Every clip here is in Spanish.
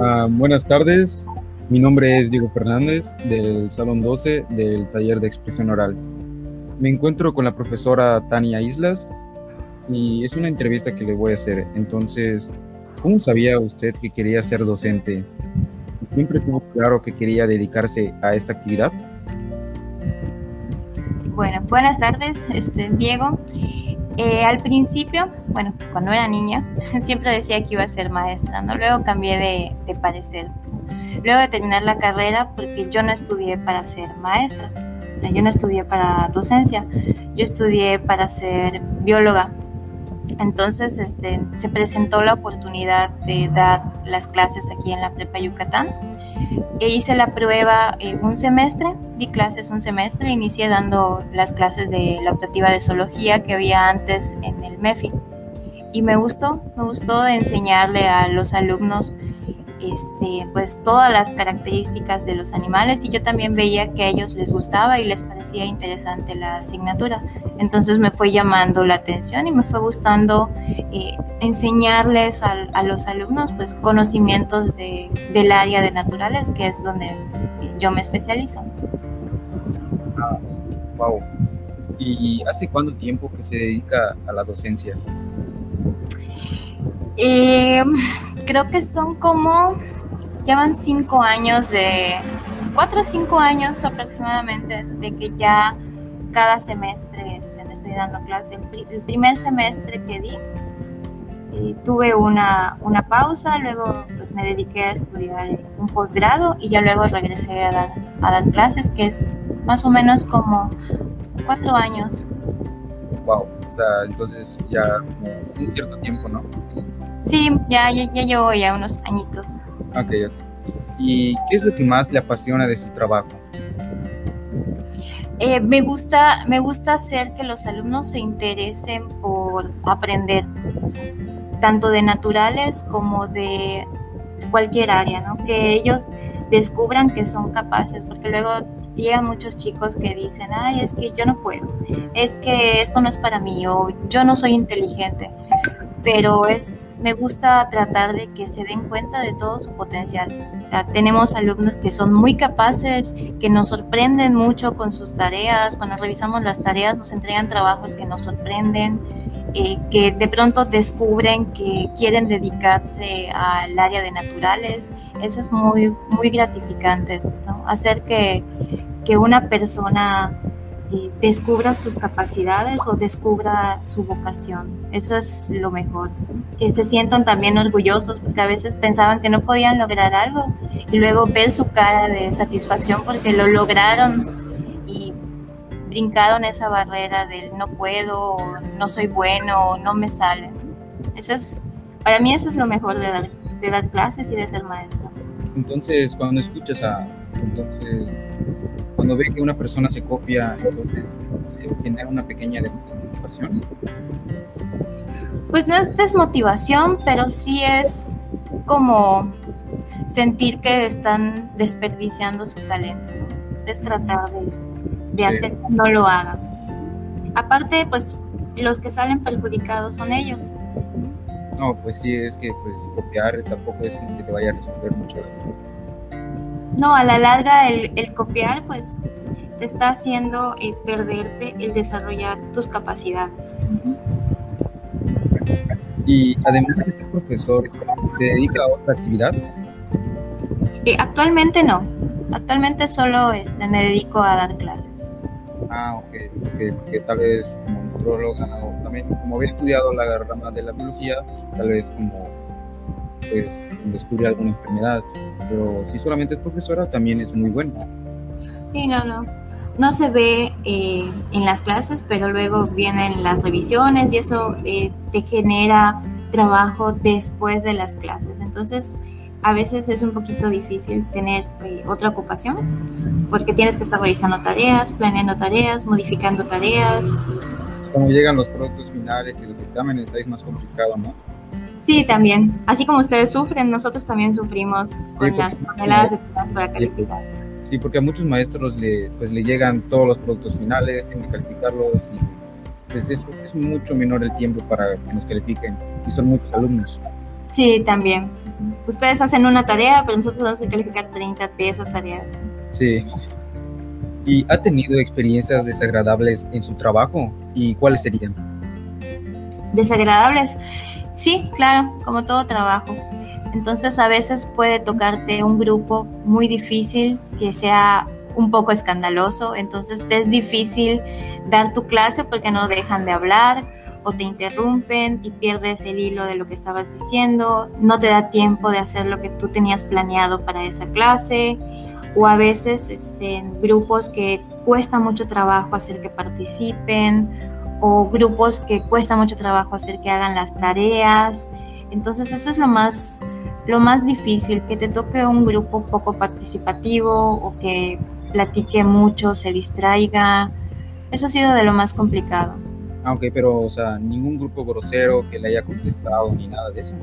Ah, buenas tardes, mi nombre es Diego Fernández del Salón 12 del taller de expresión oral. Me encuentro con la profesora Tania Islas y es una entrevista que le voy a hacer. Entonces, ¿cómo sabía usted que quería ser docente? ¿Siempre tuvo claro que quería dedicarse a esta actividad? Bueno, buenas tardes, este, Diego. Eh, al principio, bueno, cuando era niña, siempre decía que iba a ser maestra, ¿no? Luego cambié de, parecer. Luego de terminar la carrera, porque yo no estudié para ser maestra, yo no estudié para docencia, yo estudié para ser bióloga. Entonces este, se presentó la oportunidad de dar las clases aquí en la Prepa Yucatán e hice la prueba eh, un semestre, di clases un semestre, inicié dando las clases de la optativa de zoología que había antes en el MEFI. Y me gustó, me gustó enseñarle a los alumnos este, pues todas las características de los animales y yo también veía que a ellos les gustaba y les parecía interesante la asignatura. Entonces me fue llamando la atención y me fue gustando eh, enseñarles a, los alumnos pues conocimientos de, del área de naturales, que es donde yo me especializo. Ah, wow. ¿Y hace cuánto tiempo que se dedica a la docencia? Eh, creo que son como, llevan cinco años de, cuatro o cinco años aproximadamente de que ya cada semestre este, estoy dando clase. El, primer semestre que di, eh, tuve una, una, pausa, luego pues me dediqué a estudiar un posgrado y ya luego regresé a dar, a dar clases, que es más o menos como cuatro años. Wow, o sea, entonces ya un cierto tiempo, ¿no? Sí, ya, ya, ya llevo ya unos añitos. Ok, ok. ¿Y qué es lo que más le apasiona de su trabajo? Eh, me, gusta, me gusta hacer que los alumnos se interesen por aprender, tanto de naturales como de cualquier área, ¿no? Que ellos descubran que son capaces, porque luego llegan muchos chicos que dicen, ay, es que yo no puedo, es que esto no es para mí, o yo no soy inteligente, pero es me gusta tratar de que se den cuenta de todo su potencial. O sea, tenemos alumnos que son muy capaces, que nos sorprenden mucho con sus tareas. Cuando revisamos las tareas nos entregan trabajos que nos sorprenden, eh, que de pronto descubren que quieren dedicarse al área de naturales. Eso es muy, muy gratificante. Hacer que, que una persona descubra sus capacidades o descubra su vocación. Eso es lo mejor. Que se sientan también orgullosos porque a veces pensaban que no podían lograr algo y luego ver su cara de satisfacción porque lo lograron y brincaron esa barrera del no puedo, no soy bueno, no me sale. Eso es, para mí eso es lo mejor de dar, de dar clases y de ser maestra. Entonces, cuando escuchas a, entonces, cuando ve que una persona se copia, entonces eh, genera una pequeña desmotivación. Pues no es desmotivación, pero sí es como sentir que están desperdiciando su talento. Es tratar de, hacer que no lo hagan. Aparte, pues los que salen perjudicados son ellos. No, pues sí, es que pues copiar tampoco es que te vaya a resolver mucho. No, a la larga el, copiar pues te está haciendo eh, perderte el desarrollar tus capacidades. Y además de ser profesor, ¿se dedica a otra actividad? Eh, actualmente no. Actualmente solo este, me dedico a dar clases. Ah, ok, porque tal vez como nutróloga o también como había estudiado la rama de la biología, tal vez como pues descubre alguna enfermedad, pero si solamente es profesora también es muy bueno. Sí, no, no. No se ve eh, en las clases, pero luego vienen las revisiones y eso eh, te genera trabajo después de las clases. Entonces, a veces es un poquito difícil tener eh, otra ocupación porque tienes que estar realizando tareas, planeando tareas, modificando tareas. Como llegan los productos finales y los exámenes, ahí es más complicado, ¿no? Sí, también. Así como ustedes sufren, nosotros también sufrimos con las toneladas de temas para calificar. Sí, porque a muchos maestros le, pues, le llegan todos los productos finales, tienen que calificarlos y pues es, es mucho menor el tiempo para que nos califiquen y son muchos alumnos. Sí, también. Ustedes hacen una tarea, pero nosotros vamos a calificar 30 de esas tareas. Sí. ¿Y ha tenido experiencias desagradables en su trabajo? ¿Y cuáles serían? Desagradables. Sí, claro, como todo trabajo. Entonces a veces puede tocarte un grupo muy difícil que sea un poco escandaloso, entonces te es difícil dar tu clase porque no dejan de hablar o te interrumpen y pierdes el hilo de lo que estabas diciendo, no te da tiempo de hacer lo que tú tenías planeado para esa clase. O a veces este, grupos que cuesta mucho trabajo hacer que participen o grupos que cuesta mucho trabajo hacer que hagan las tareas. Entonces eso es lo más, lo más difícil, que te toque un grupo poco participativo o que platique mucho, se distraiga. Eso ha sido de lo más complicado. Ah, ok, pero, o sea, ningún grupo grosero que le haya contestado ni nada de eso.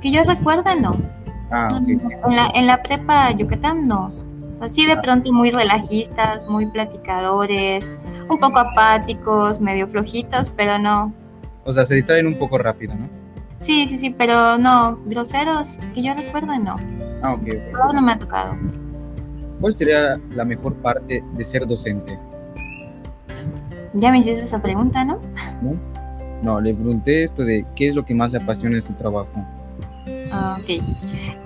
Que yo recuerde, no. Ah, en, la, en la prepa Yucatán, no. Así de pronto muy relajistas, muy platicadores, un poco apáticos, medio flojitos, pero no. O sea, se distraen un poco rápido, ¿no? Sí, sí, sí, pero no, groseros, que yo recuerde, no. Ah, ok, ok. no me ha tocado. ¿Cuál sería la mejor parte de ser docente? Ya me hiciste esa pregunta, ¿no? No, no le pregunté esto de qué es lo que más le apasiona en su trabajo. Ah, ok.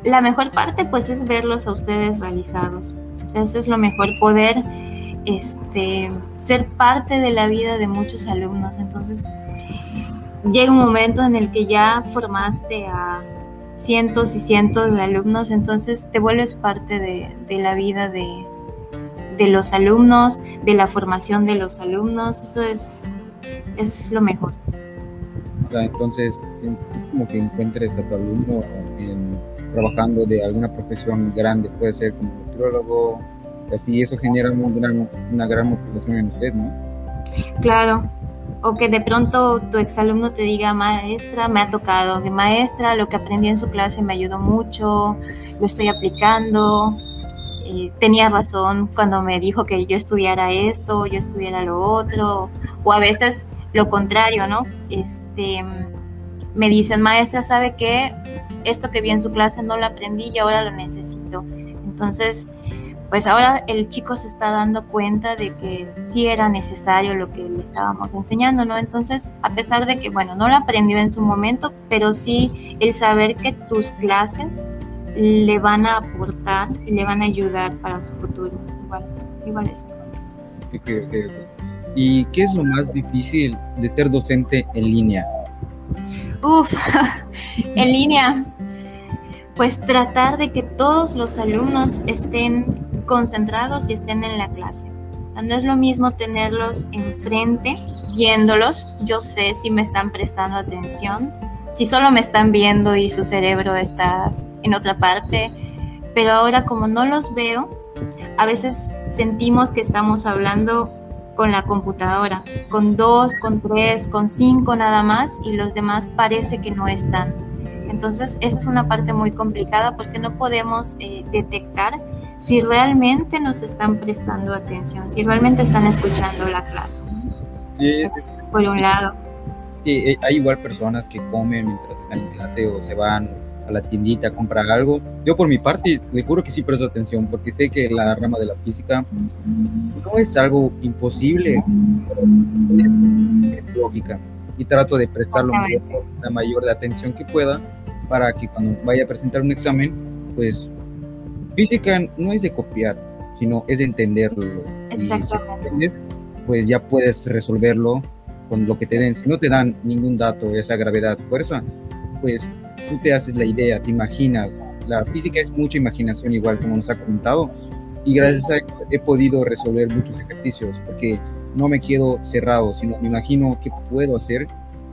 La mejor parte, pues, es verlos a ustedes realizados eso es lo mejor, poder este, ser parte de la vida de muchos alumnos. Entonces, llega un momento en el que ya formaste a cientos y cientos de alumnos, entonces te vuelves parte de, la vida de, los alumnos, de la formación de los alumnos, eso es, es lo mejor. Entonces, es como que encuentres a tu alumno trabajando de alguna profesión grande, puede ser como nutriólogo, así eso genera una, gran motivación en usted, ¿no? Claro, o que de pronto tu exalumno te diga, maestra, me ha tocado, que maestra, lo que aprendí en su clase me ayudó mucho, lo estoy aplicando, eh, tenía razón cuando me dijo que yo estudiara esto, yo estudiara lo otro, o a veces lo contrario, ¿no? Este, me dicen, maestra, ¿sabe qué? Esto que vi en su clase no lo aprendí y ahora lo necesito. Entonces, pues ahora el chico se está dando cuenta de que sí era necesario lo que le estábamos enseñando, ¿no? Entonces, a pesar de que, bueno, no lo aprendió en su momento, pero sí el saber que tus clases le van a aportar y le van a ayudar para su futuro. Igual, igual eso. ¿Y qué es lo más difícil de ser docente en línea? Uf, en línea, pues tratar de que todos los alumnos estén concentrados y estén en la clase. No es lo mismo tenerlos enfrente, viéndolos. Yo sé si me están prestando atención, si solo me están viendo y su cerebro está en otra parte. Pero ahora como no los veo, a veces sentimos que estamos hablando con la computadora, con dos, con tres, con cinco nada más y los demás parece que no están. Entonces, esa es una parte muy complicada porque no podemos eh, detectar si realmente nos están prestando atención, si realmente están escuchando la clase. Sí, por un lado. Sí, eh, hay igual personas que comen mientras están en clase o se van a la tiendita a comprar algo. Yo por mi parte le juro que sí presto atención porque sé que la rama de la física no es algo imposible, es lógica y trato de prestarlo la mayor de atención que pueda para que cuando vaya a presentar un examen, pues física no es de copiar, sino es de entenderlo. Exactamente. pues ya puedes resolverlo con lo que te den. Si no te dan ningún dato, esa gravedad, fuerza, pues tú te haces la idea, te imaginas. La física es mucha imaginación, igual como nos ha comentado, y gracias a eso he podido resolver muchos ejercicios, porque no me quedo cerrado, sino me imagino qué puedo hacer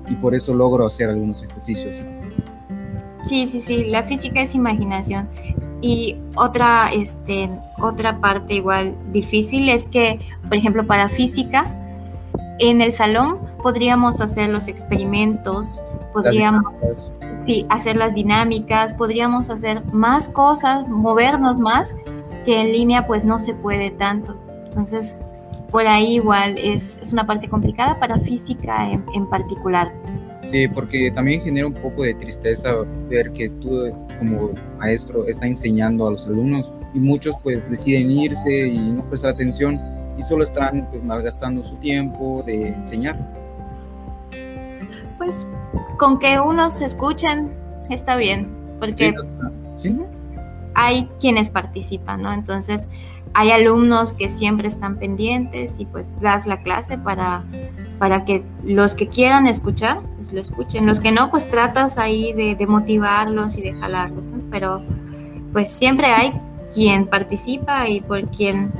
y por eso logro hacer algunos ejercicios. Sí, sí, sí, la física es imaginación. Y otra, este, otra parte igual difícil es que, por ejemplo, para física, en el salón podríamos hacer los experimentos, podríamos sí, hacer las dinámicas, podríamos hacer más cosas, movernos más, que en línea pues no se puede tanto. Entonces, por ahí igual es, es una parte complicada para física en, en particular. Sí, porque también genera un poco de tristeza ver que tú como maestro está enseñando a los alumnos y muchos pues deciden irse y no prestar atención y solo están pues, malgastando su tiempo de enseñar. Pues con que unos escuchen está bien, porque hay quienes participan, ¿no? Entonces hay alumnos que siempre están pendientes y pues das la clase para, para que los que quieran escuchar, pues lo escuchen. Los que no, pues tratas ahí de, motivarlos y de jalarlos, Pero pues siempre hay quien participa y por quien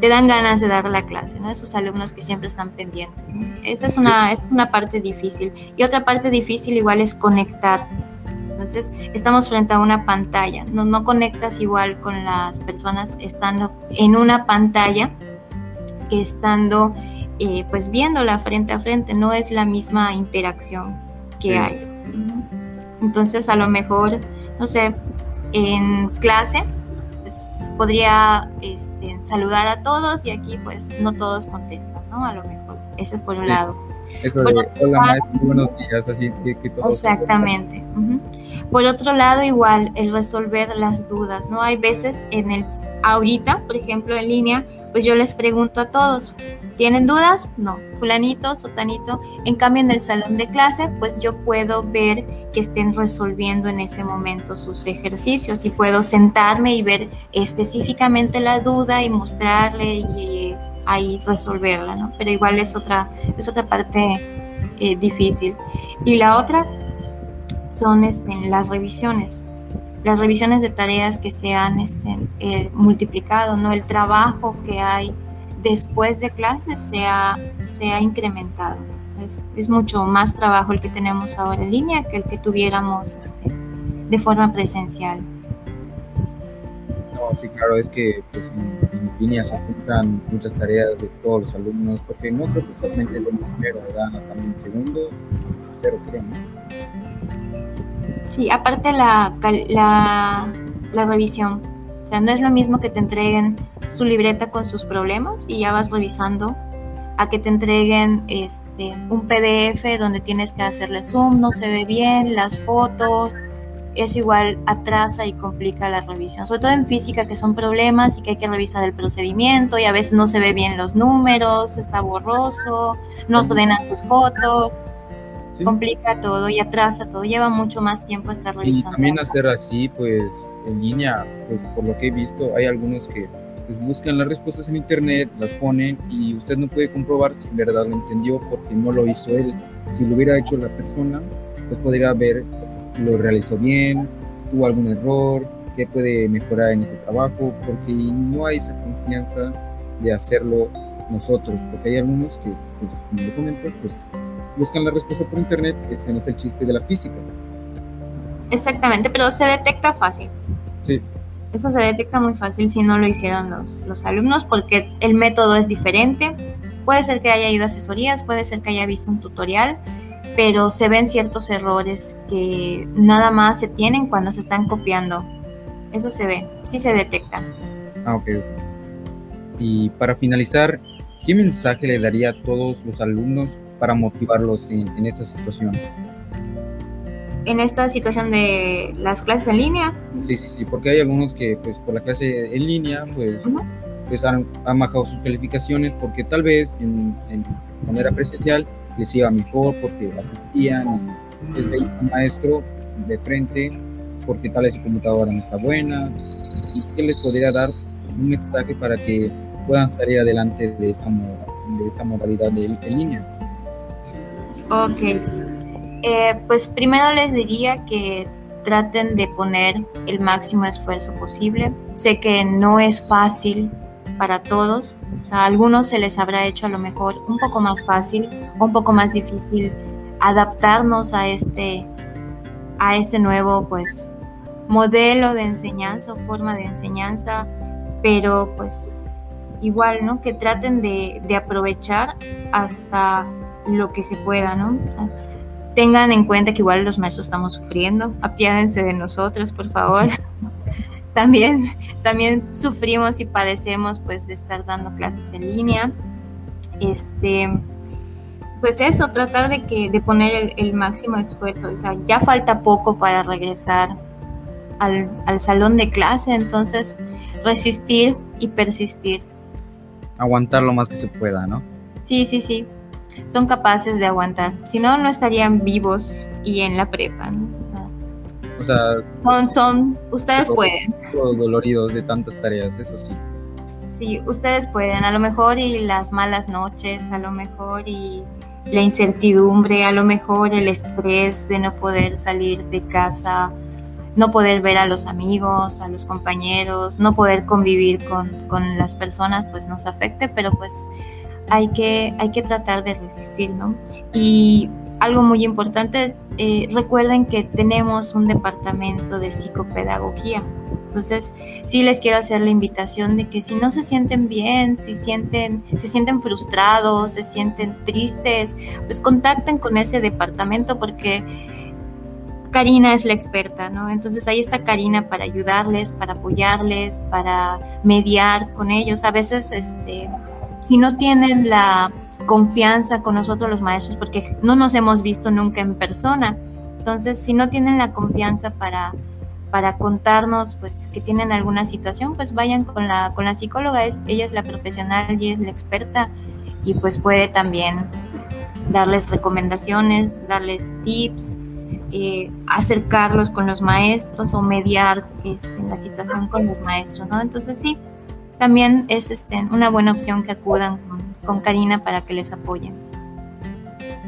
te dan ganas de dar la clase, ¿no? Esos alumnos que siempre están pendientes. Esa es una, es una parte difícil. Y otra parte difícil igual es conectar entonces, estamos frente a una pantalla, no, no conectas igual con las personas estando en una pantalla que estando eh, pues viéndola frente a frente, no es la misma interacción que hay. Entonces, a lo mejor, no sé, en clase, podría este, saludar a todos y aquí pues no todos contestan, ¿no? A lo mejor, ese es por un lado. Eso de, hola buenos días, así que, todos Exactamente. Por otro lado, igual, el resolver las dudas, ¿no? Hay veces en el, ahorita, por ejemplo, en línea, pues yo les pregunto a todos, ¿tienen dudas? No, fulanito, sotanito. En cambio, en el salón de clase, pues yo puedo ver que estén resolviendo en ese momento sus ejercicios y puedo sentarme y ver específicamente la duda y mostrarle y ahí resolverla, ¿no? Pero igual es otra, es otra parte eh, difícil. Y la otra, son este, las revisiones. Las revisiones de tareas que se han este, multiplicado, ¿no? El trabajo que hay después de clases se ha, se ha incrementado. Es, es, mucho más trabajo el que tenemos ahora en línea que el que tuviéramos este, de forma presencial. No, sí, claro, es que pues, en, línea se juntan muchas tareas de todos los alumnos, porque no creo que solamente lo primero, ¿verdad? También segundo, tercero, creo, Sí, aparte la, la, la revisión. O sea, no es lo mismo que te entreguen su libreta con sus problemas y ya vas revisando a que te entreguen este, un PDF donde tienes que hacerle zoom, no se ve bien, las fotos, eso igual atrasa y complica la revisión, sobre todo en física que son problemas y que hay que revisar el procedimiento y a veces no se ve bien los números, está borroso, no ordenan tus fotos complica todo y atrasa todo, lleva mucho más tiempo estar revisando. Y también hacer así, pues en línea, pues por lo que he visto, hay algunos que pues, buscan las respuestas en internet, las ponen y usted no puede comprobar si en verdad lo entendió porque no lo hizo él. Si lo hubiera hecho la persona, pues podría ver si lo realizó bien, tuvo algún error, qué puede mejorar en este trabajo, porque no hay esa confianza de hacerlo nosotros, porque hay algunos que, pues, como le comento, pues buscan la respuesta por internet, ese no es el chiste de la física. Exactamente, pero se detecta fácil. Sí. Eso se detecta muy fácil si no lo hicieron los, los alumnos porque el método es diferente. Puede ser que haya ido a asesorías, puede ser que haya visto un tutorial, pero se ven ciertos errores que nada más se tienen cuando se están copiando. Eso se ve, sí se detecta. Ah, ok. Y para finalizar, ¿qué mensaje le daría a todos los alumnos para motivarlos en, esta situación? En esta situación de las clases en línea. Sí, sí, sí, porque hay algunos que pues por la clase en línea pues, pues han, bajado sus calificaciones porque tal vez en, manera presencial les iba mejor porque asistían y les veía un maestro de frente porque tal vez su computadora no está buena y que les podría dar un mensaje para que puedan salir adelante de esta, de esta modalidad de, en línea. Ok. Eh, pues primero les diría que traten de poner el máximo esfuerzo posible. Sé que no es fácil para todos. a algunos se les habrá hecho a lo mejor un poco más fácil un poco más difícil adaptarnos a este, a este nuevo pues modelo de enseñanza o forma de enseñanza, pero pues igual, ¿no? Que traten de, de aprovechar hasta lo que se pueda, ¿no? Tengan en cuenta que igual los maestros estamos sufriendo, apiádense de nosotros, por favor. también, también sufrimos y padecemos pues de estar dando clases en línea. Este, pues eso, tratar de que de poner el, máximo esfuerzo. O sea, ya falta poco para regresar al, al, salón de clase, entonces resistir y persistir. Aguantar lo más que se pueda, ¿no? Sí, sí, sí. Son capaces de aguantar. Si no, no estarían vivos y en la prepa. ¿no? O sea, son, son, ustedes pueden. Todos doloridos de tantas tareas, eso sí. Sí, ustedes pueden. A lo mejor y las malas noches, a lo mejor y la incertidumbre, a lo mejor el estrés de no poder salir de casa, no poder ver a los amigos, a los compañeros, no poder convivir con, con las personas, pues nos afecte, pero pues hay que, hay que tratar de resistir, ¿no? Y algo muy importante, eh, recuerden que tenemos un departamento de psicopedagogía. Entonces, sí les quiero hacer la invitación de que si no se sienten bien, si sienten, se sienten frustrados, se sienten tristes, pues contacten con ese departamento porque Karina es la experta, ¿no? Entonces ahí está Karina para ayudarles, para apoyarles, para mediar con ellos. A veces, este, si no tienen la confianza con nosotros los maestros, porque no nos hemos visto nunca en persona. Entonces, si no tienen la confianza para, para contarnos pues que tienen alguna situación, pues vayan con la, con la psicóloga, ella es la profesional y es la experta y pues puede también darles recomendaciones, darles tips, eh, acercarlos con los maestros o mediar este, la situación con los maestros, ¿no? Entonces sí, también es este, una buena opción que acudan con, Karina para que les apoye.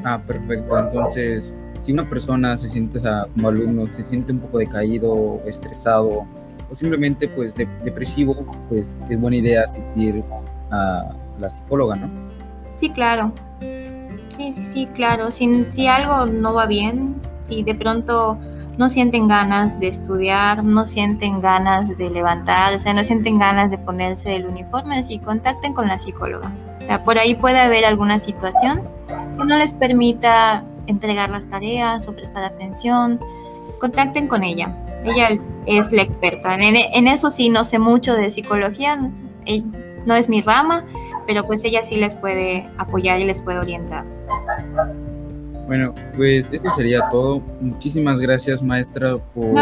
Ah, perfecto. Entonces, si una persona se siente, como alumno, se siente un poco decaído, estresado o simplemente pues depresivo, pues es buena idea asistir a la psicóloga, ¿no? Sí, claro. Sí, sí, sí, claro. Si, si algo no va bien, si de pronto no sienten ganas de estudiar, no sienten ganas de levantarse, no sienten ganas de ponerse el uniforme, si contacten con la psicóloga. O sea, por ahí puede haber alguna situación que no les permita entregar las tareas o prestar atención. Contacten con ella. Ella es la experta. En, en eso sí no sé mucho de psicología, no es mi rama, pero pues ella sí les puede apoyar y les puede orientar. Bueno, pues eso sería todo. Muchísimas gracias, maestra, por,